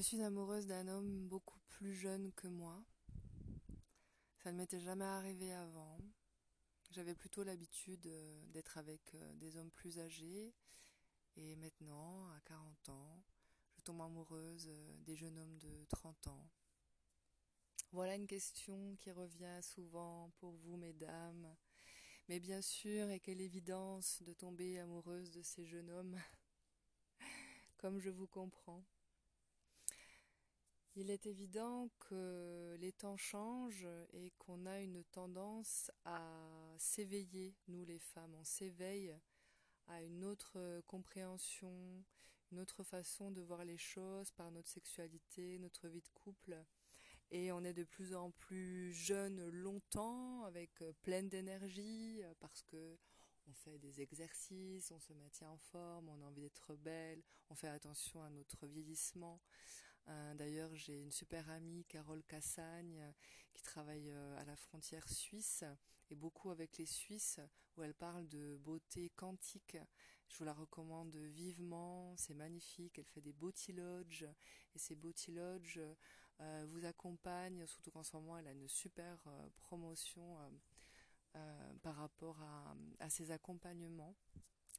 Je suis amoureuse d'un homme beaucoup plus jeune que moi. Ça ne m'était jamais arrivé avant. J'avais plutôt l'habitude euh, d'être avec euh, des hommes plus âgés. Et maintenant, à 40 ans, je tombe amoureuse euh, des jeunes hommes de 30 ans. Voilà une question qui revient souvent pour vous, mesdames. Mais bien sûr, et quelle évidence de tomber amoureuse de ces jeunes hommes, comme je vous comprends. Il est évident que les temps changent et qu'on a une tendance à s'éveiller, nous les femmes, on s'éveille à une autre compréhension, une autre façon de voir les choses par notre sexualité, notre vie de couple. Et on est de plus en plus jeune longtemps, avec pleine d'énergie, parce que on fait des exercices, on se maintient en forme, on a envie d'être belle, on fait attention à notre vieillissement. Euh, d'ailleurs, j'ai une super amie, Carole Cassagne, qui travaille euh, à la frontière suisse et beaucoup avec les Suisses, où elle parle de beauté quantique. Je vous la recommande vivement, c'est magnifique. Elle fait des beauty lodges et ces beauty lodges euh, vous accompagnent, surtout qu'en ce moment, elle a une super promotion par rapport à, à ses accompagnements.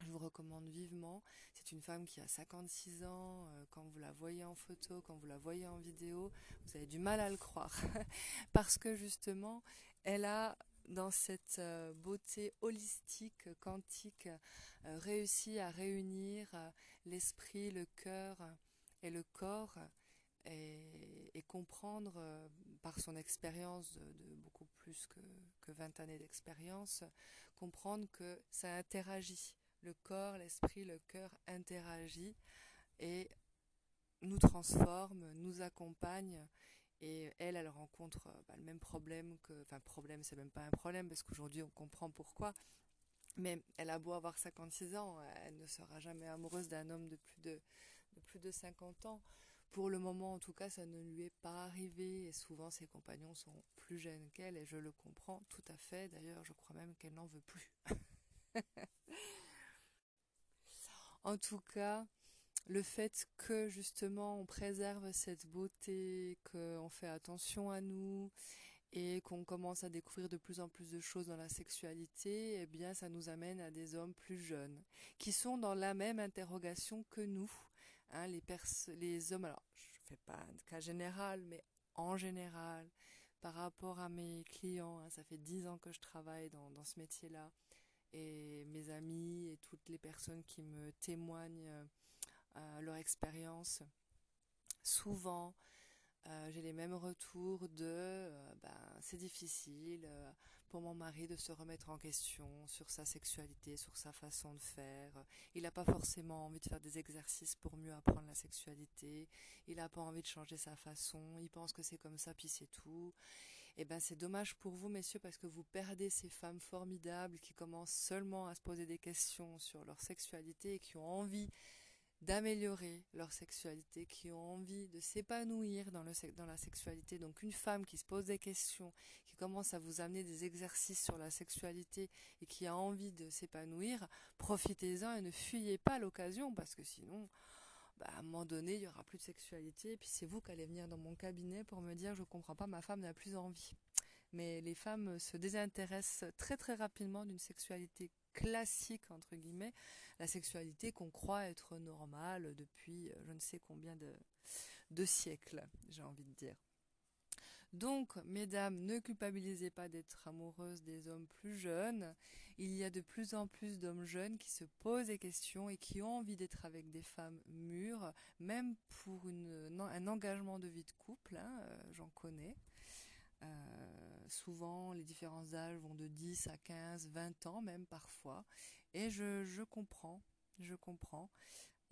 Je vous recommande vivement. C'est une femme qui a 56 ans. Euh, quand vous la voyez en photo, quand vous la voyez en vidéo, vous avez du mal à le croire. Parce que justement, elle a dans cette euh, beauté holistique, quantique, euh, réussi à réunir l'esprit, le cœur et le corps et, comprendre par son expérience de, beaucoup plus que, que 20 années d'expérience, comprendre que ça interagit le corps, l'esprit, le cœur interagit et nous transforme, nous accompagne. Et elle, elle rencontre euh, bah, le même problème que, enfin problème, c'est même pas un problème parce qu'aujourd'hui on comprend pourquoi. Mais elle a beau avoir 56 ans, elle ne sera jamais amoureuse d'un homme de plus de, de plus de 50 ans. Pour le moment, en tout cas, ça ne lui est pas arrivé. Et souvent, ses compagnons sont plus jeunes qu'elle, et je le comprends tout à fait. D'ailleurs, je crois même qu'elle n'en veut plus. En tout cas, le fait que justement on préserve cette beauté, qu'on fait attention à nous et qu'on commence à découvrir de plus en plus de choses dans la sexualité, eh bien ça nous amène à des hommes plus jeunes qui sont dans la même interrogation que nous. Hein, les, les hommes, alors je ne fais pas un cas général, mais en général, par rapport à mes clients, hein, ça fait dix ans que je travaille dans, dans ce métier-là, et mes amis et toutes les personnes qui me témoignent euh, leur expérience. Souvent, euh, j'ai les mêmes retours de euh, ben, c'est difficile pour mon mari de se remettre en question sur sa sexualité, sur sa façon de faire. Il n'a pas forcément envie de faire des exercices pour mieux apprendre la sexualité. Il n'a pas envie de changer sa façon. Il pense que c'est comme ça, puis c'est tout. Eh ben c'est dommage pour vous, messieurs, parce que vous perdez ces femmes formidables qui commencent seulement à se poser des questions sur leur sexualité et qui ont envie d'améliorer leur sexualité, qui ont envie de s'épanouir dans la sexualité. Donc une femme qui se pose des questions, qui commence à vous amener des exercices sur la sexualité et qui a envie de s'épanouir, profitez-en et ne fuyez pas l'occasion parce que sinon, bah, à un moment donné, il y aura plus de sexualité et puis c'est vous qui allez venir dans mon cabinet pour me dire je comprends pas, ma femme n'a plus envie. Mais les femmes se désintéressent très très rapidement d'une sexualité classique, entre guillemets, la sexualité qu'on croit être normale depuis euh, je ne sais combien de siècles, j'ai envie de dire. Donc, mesdames, ne culpabilisez pas d'être amoureuses des hommes plus jeunes. Il y a de plus en plus d'hommes jeunes qui se posent des questions et qui ont envie d'être avec des femmes mûres, même pour un engagement de vie de couple, hein, euh, j'en connais. Euh, souvent, les différents âges vont de 10 à 15, 20 ans même parfois. Et je comprends, je comprends.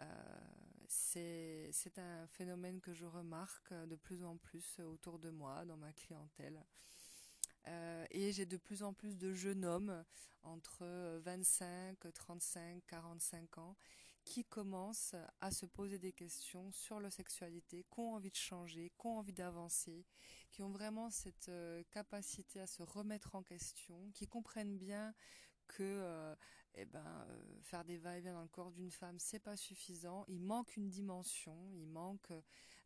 Euh, c'est un phénomène que je remarque de plus en plus autour de moi, dans ma clientèle. Euh, et j'ai de plus en plus de jeunes hommes entre 25, 35, 45 ans qui commencent à se poser des questions sur leur sexualité, qui ont envie de changer, qui ont envie d'avancer, qui ont vraiment cette euh, capacité à se remettre en question, qui comprennent bien que eh ben, euh, faire des va-et-vient dans le corps d'une femme, c'est pas suffisant. Il manque une dimension, il manque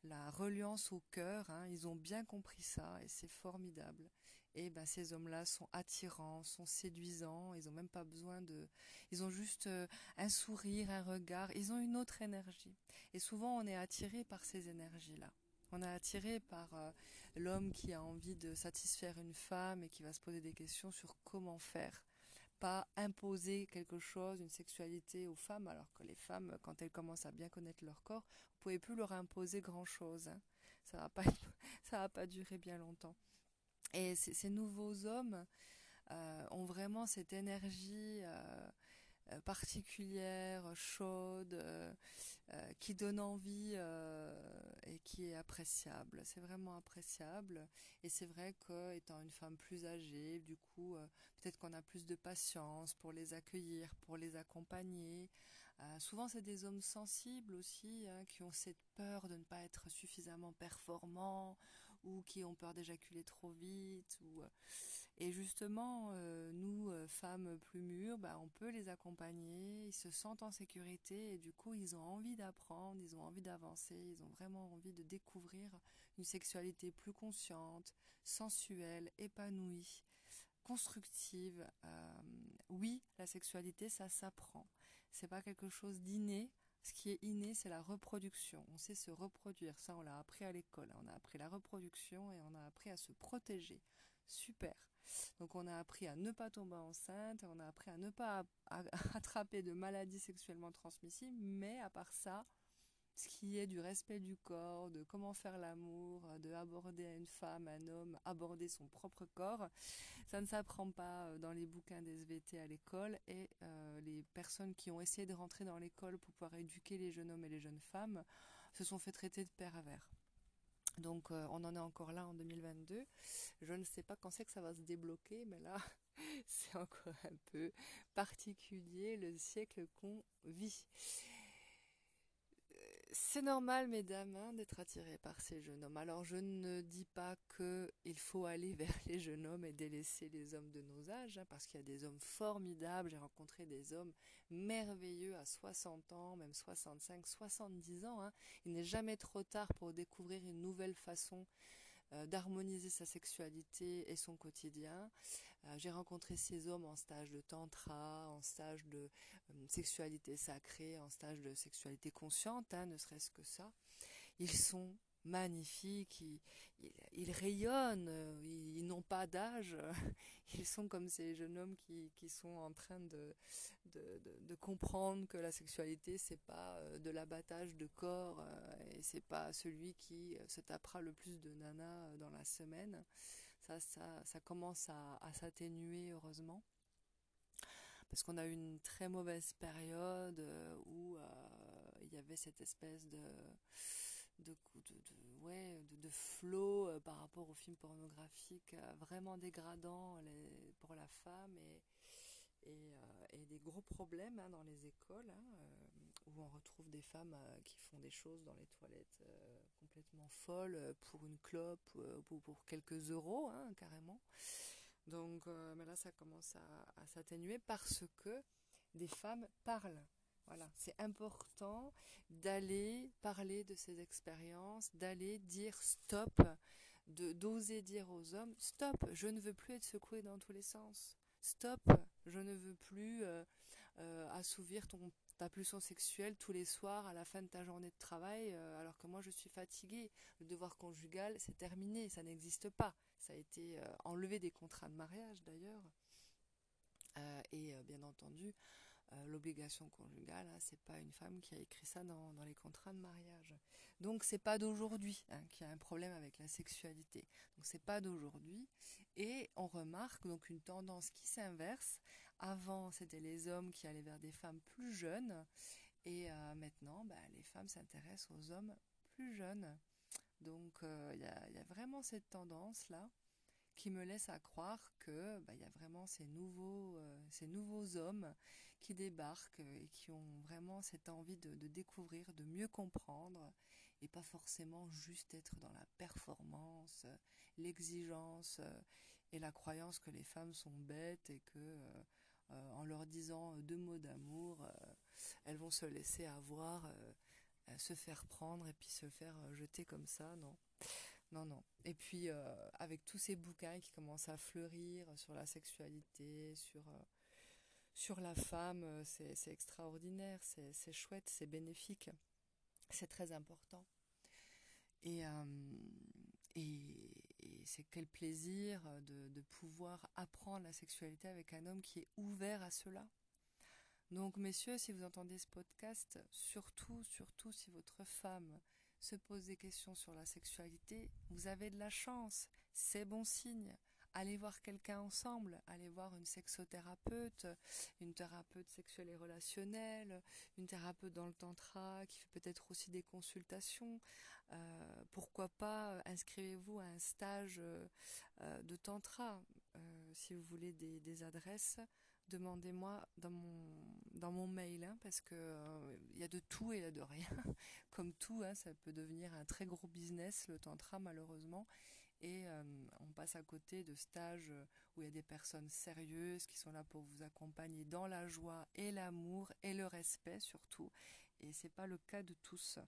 la reliance au cœur. Hein. Ils ont bien compris ça et c'est formidable. Et ben, ces hommes-là sont attirants, sont séduisants. Ils ont même pas besoin de, ils ont juste euh, un sourire, un regard. Ils ont une autre énergie. Et souvent, on est attiré par ces énergies-là. On est attiré par euh, l'homme qui a envie de satisfaire une femme et qui va se poser des questions sur comment faire pas imposer quelque chose, une sexualité aux femmes, alors que les femmes, quand elles commencent à bien connaître leur corps, vous pouvez plus leur imposer grand chose. Hein. Ça va pas, ça va pas durer bien longtemps. Et ces nouveaux hommes euh, ont vraiment cette énergie euh, particulière, chaude, euh, euh, qui donne envie et qui est appréciable. C'est vraiment appréciable. Et c'est vrai que étant une femme plus âgée, du coup, peut-être qu'on a plus de patience pour les accueillir, pour les accompagner. souvent, c'est des hommes sensibles aussi, hein, qui ont cette peur de ne pas être suffisamment performants ou qui ont peur d'éjaculer trop vite. Ou, et justement, euh, nous, euh, femmes plus mûres, bah, on peut les accompagner, ils se sentent en sécurité et du coup, ils ont envie d'apprendre, ils ont envie d'avancer, ils ont vraiment envie de découvrir une sexualité plus consciente, sensuelle, épanouie, constructive. Euh, oui, la sexualité, ça s'apprend. C'est pas quelque chose d'inné, ce qui est inné, c'est la reproduction. On sait se reproduire. Ça, on l'a appris à l'école. On a appris la reproduction et on a appris à se protéger. Super. Donc, on a appris à ne pas tomber enceinte. On a appris à ne pas attraper de maladies sexuellement transmissibles. Mais à part ça, ce qui est du respect du corps, de comment faire l'amour, de aborder une femme, un homme, aborder son propre corps. Ça ne s'apprend pas euh, dans les bouquins des SVT à l'école et euh, les personnes qui ont essayé de rentrer dans l'école pour pouvoir éduquer les jeunes hommes et les jeunes femmes se sont fait traiter de pervers. Donc euh, on en est encore là en 2022. Je ne sais pas quand c'est que ça va se débloquer, mais là c'est encore un peu particulier le siècle qu'on vit c'est normal, mesdames, hein, d'être attirées par ces jeunes hommes. Alors, je ne dis pas qu'il faut aller vers les jeunes hommes et délaisser les hommes de nos âges, hein, parce qu'il y a des hommes formidables. J'ai rencontré des hommes merveilleux à 60 ans, même 65, 70 ans. Hein. Il n'est jamais trop tard pour découvrir une nouvelle façon euh, d'harmoniser sa sexualité et son quotidien. Euh, j'ai rencontré ces hommes en stage de tantra, en stage de euh, sexualité sacrée, en stage de sexualité consciente, hein, ne serait-ce que ça. Ils sont magnifiques, ils, rayonnent, ils, n'ont pas d'âge, ils sont comme ces jeunes hommes qui, sont en train de, comprendre que la sexualité c'est pas euh, de l'abattage de corps et c'est pas celui qui se tapera le plus de nanas dans la semaine. Ça, commence à, s'atténuer heureusement. Parce qu'on a eu une très mauvaise période où il y avait cette espèce de de, flow euh, par rapport aux films pornographiques euh, vraiment dégradant pour la femme et, euh, des gros problèmes hein, dans les écoles hein, retrouve des femmes qui font des choses dans les toilettes complètement folles pour une clope ou pour, quelques euros hein, carrément. Donc mais là ça commence à, s'atténuer parce que des femmes parlent voilà, c'est important d'aller parler de ces expériences, d'aller dire stop, de d'oser dire aux hommes stop, je ne veux plus être secoué dans tous les sens. Stop, je ne veux plus euh, euh, assouvir ton ta pulsion sexuelle tous les soirs à la fin de ta journée de travail, euh, alors que moi je suis fatiguée. Le devoir conjugal, c'est terminé, ça n'existe pas. Ça a été enlevé des contrats de mariage d'ailleurs. et bien entendu, euh, l'obligation conjugale, hein, c'est pas une femme qui a écrit ça dans, les contrats de mariage. Donc c'est pas d'aujourd'hui hein, qu'il y a un problème avec la sexualité. Donc c'est pas d'aujourd'hui. Et on remarque donc une tendance qui s'inverse. Avant c'était les hommes qui allaient vers des femmes plus jeunes, et euh, maintenant bah, les femmes s'intéressent aux hommes plus jeunes. Donc euh, il y, a, vraiment cette tendance là qui me laisse à croire que bah, il y a vraiment ces nouveaux ces nouveaux hommes qui débarquent et qui ont vraiment cette envie de, découvrir, de mieux comprendre et pas forcément juste être dans la performance, l'exigence et la croyance que les femmes sont bêtes et que euh, en leur disant deux mots d'amour, elles vont se laisser avoir, se faire prendre et puis se faire jeter comme ça, non. Non, non. Et puis, avec tous ces bouquins qui commencent à fleurir sur la sexualité, sur, sur la femme, c'est extraordinaire, c'est chouette, c'est bénéfique, c'est très important. Et, et, c'est quel plaisir de, de, pouvoir apprendre la sexualité avec un homme qui est ouvert à cela. Donc, messieurs, si vous entendez ce podcast, surtout, surtout si votre femme se pose des questions sur la sexualité, vous avez de la chance, c'est bon signe. Allez voir quelqu'un ensemble, allez voir une sexothérapeute, une thérapeute sexuelle et relationnelle, une thérapeute dans le tantra qui fait peut-être aussi des consultations. Euh, pourquoi pas euh, inscrivez-vous à un stage euh, de tantra si vous voulez des, adresses. Demandez-moi dans mon dans mon mail hein, parce que il y a de tout et y a de rien. Comme tout hein, ça peut devenir un très gros business le tantra malheureusement. Et on passe à côté de stages où il y a des personnes sérieuses qui sont là pour vous accompagner dans la joie et l'amour et le respect surtout. Et c'est pas le cas de tous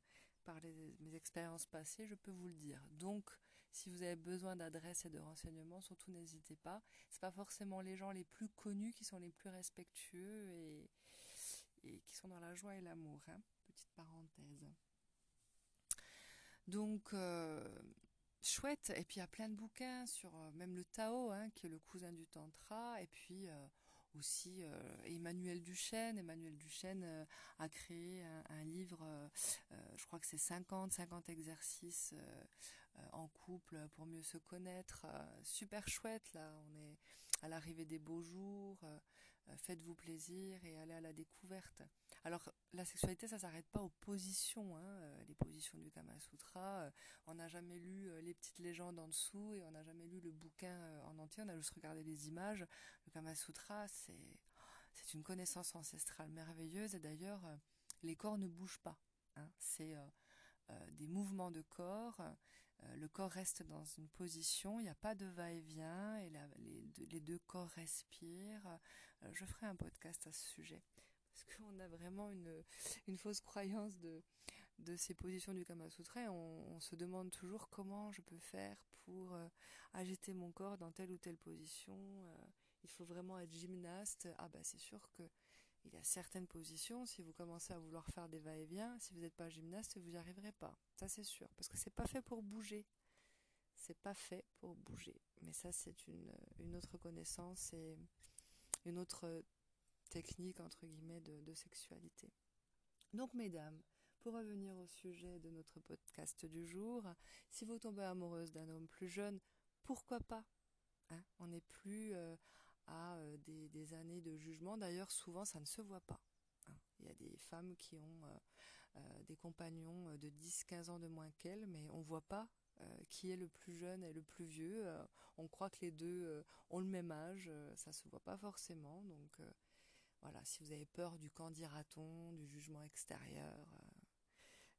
par mes expériences passées, je peux vous le dire. Donc, si vous avez besoin d'adresses et de renseignements, surtout n'hésitez pas. C'est pas forcément les gens les plus connus qui sont les plus respectueux et, et qui sont dans la joie et l'amour. Hein. Petite parenthèse. Donc, euh, chouette. Et puis, il y a plein de bouquins sur euh, même le Tao, hein, qui est le cousin du Tantra. Et puis, euh, aussi euh, Emmanuel Duchesne. Emmanuel Duchesne euh, a créé un, livre, euh, je crois que c'est 50, 50 exercices en couple pour mieux se connaître. super chouette là, on est à l'arrivée des beaux jours. Faites-vous plaisir et allez à la découverte. Alors la sexualité, ça s'arrête pas aux positions, hein, les positions du Kama Sutra. on n'a jamais lu les petites légendes en dessous et on n'a jamais lu le bouquin en entier. On a juste regardé les images. Le Kama Sutra, c'est une connaissance ancestrale merveilleuse et d'ailleurs euh, les corps ne bougent pas. Hein. C'est euh, euh, des mouvements de corps. le corps reste dans une position, il n'y a pas de va-et-vient et les, deux, corps respirent. Je ferai un podcast à ce sujet parce qu'on a vraiment une, fausse croyance de, ces positions du Kama Sutra. on, se demande toujours comment je peux faire pour agiter mon corps dans telle ou telle position il faut vraiment être gymnaste. Ah bah c'est sûr que il y a certaines positions, si vous commencez à vouloir faire des va-et-vient, si vous n'êtes pas gymnaste, vous n'y arriverez pas. Ça c'est sûr, parce que c'est pas fait pour bouger. C'est pas fait pour bouger. Mais ça c'est une, une autre connaissance et une autre technique entre guillemets de, sexualité. Donc mesdames, pour revenir au sujet de notre podcast du jour, si vous tombez amoureuse d'un homme plus jeune, pourquoi pas hein? On n'est plus euh, à euh, des, années de jugement. D'ailleurs, souvent, ça ne se voit pas. Hein. Il y a des femmes qui ont euh, euh, des compagnons de 10-15 ans de moins qu'elles, mais on ne voit pas qui est le plus jeune et le plus vieux. on croit que les deux ont le même âge, ça se voit pas forcément. Donc voilà, si vous avez peur du quand dira-t-on, du jugement extérieur,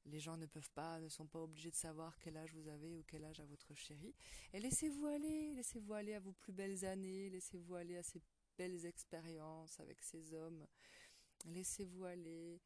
les gens ne peuvent pas, ne sont pas obligés de savoir quel âge vous avez ou quel âge a votre chéri. Et laissez-vous aller, laissez-vous aller à vos plus belles années, laissez-vous aller à ces belles expériences avec ces hommes. Laissez-vous aller.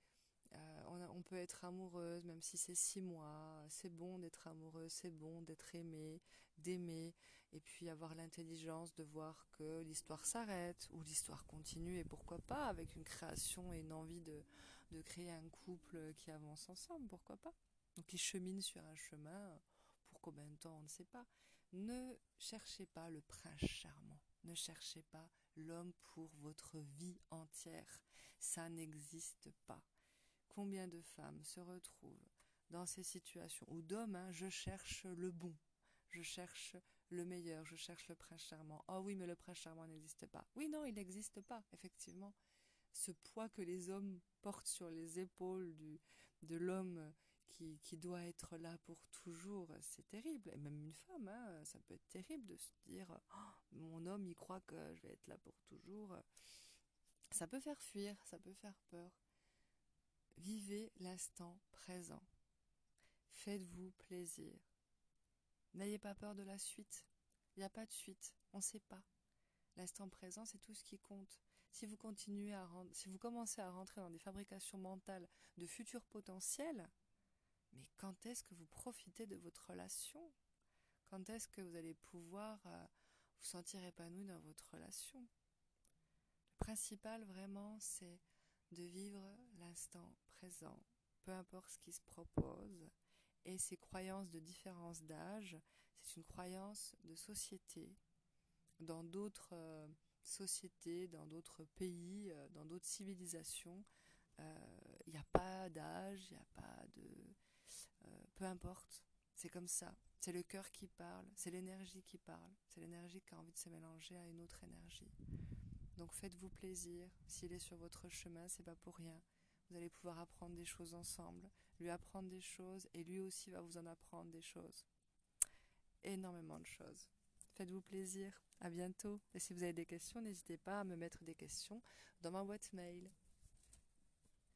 Euh, on, peut être amoureuse même si c'est six mois. C'est bon d'être amoureuse, c'est bon d'être aimée, d'aimer, et puis avoir l'intelligence de voir que l'histoire s'arrête ou l'histoire continue, et pourquoi pas avec une création et une envie de, de créer un couple qui avance ensemble, pourquoi pas Donc qui chemine sur un chemin, pour combien de temps, on ne sait pas. Ne cherchez pas le prince charmant, ne cherchez pas l'homme pour votre vie entière, ça n'existe pas. Combien de femmes se retrouvent dans ces situations, ou d'hommes, hein, je cherche le bon, je cherche le meilleur, je cherche le prince charmant. Oh oui, mais le prince charmant n'existe pas. Oui, non, il n'existe pas, effectivement. Ce poids que les hommes portent sur les épaules de l'homme qui, qui, doit être là pour toujours, c'est terrible. Et même une femme, hein, ça peut être terrible de se dire oh, mon homme, il croit que je vais être là pour toujours. Ça peut faire fuir, ça peut faire peur. Vivez l'instant présent. Faites-vous plaisir. N'ayez pas peur de la suite. Il n'y a pas de suite. On ne sait pas. L'instant présent, c'est tout ce qui compte. si vous continuez à si vous commencez à rentrer dans des fabrications mentales de futurs potentiels, mais quand est-ce que vous profitez de votre relation? Quand est-ce que vous allez pouvoir euh, vous sentir épanoui dans votre relation? Le principal vraiment, c'est de vivre l'instant présent, peu importe ce qui se propose. Et ces croyances de différence d'âge, c'est une croyance de société. Dans d'autres euh, sociétés, dans d'autres pays, euh, dans d'autres civilisations, il n'y a pas d'âge, il n'y a pas de euh, peu importe, c'est comme ça. C'est le cœur qui parle, c'est l'énergie qui parle, c'est l'énergie qui a envie de se mélanger à une autre énergie. Donc faites-vous plaisir. S'il est sur votre chemin, c'est pas pour rien. Vous allez pouvoir apprendre des choses ensemble, lui apprendre des choses et lui aussi va vous en apprendre des choses. Énormément de choses. Faites-vous plaisir. À bientôt. Et si vous avez des questions, n'hésitez pas à me mettre des questions dans ma boîte mail.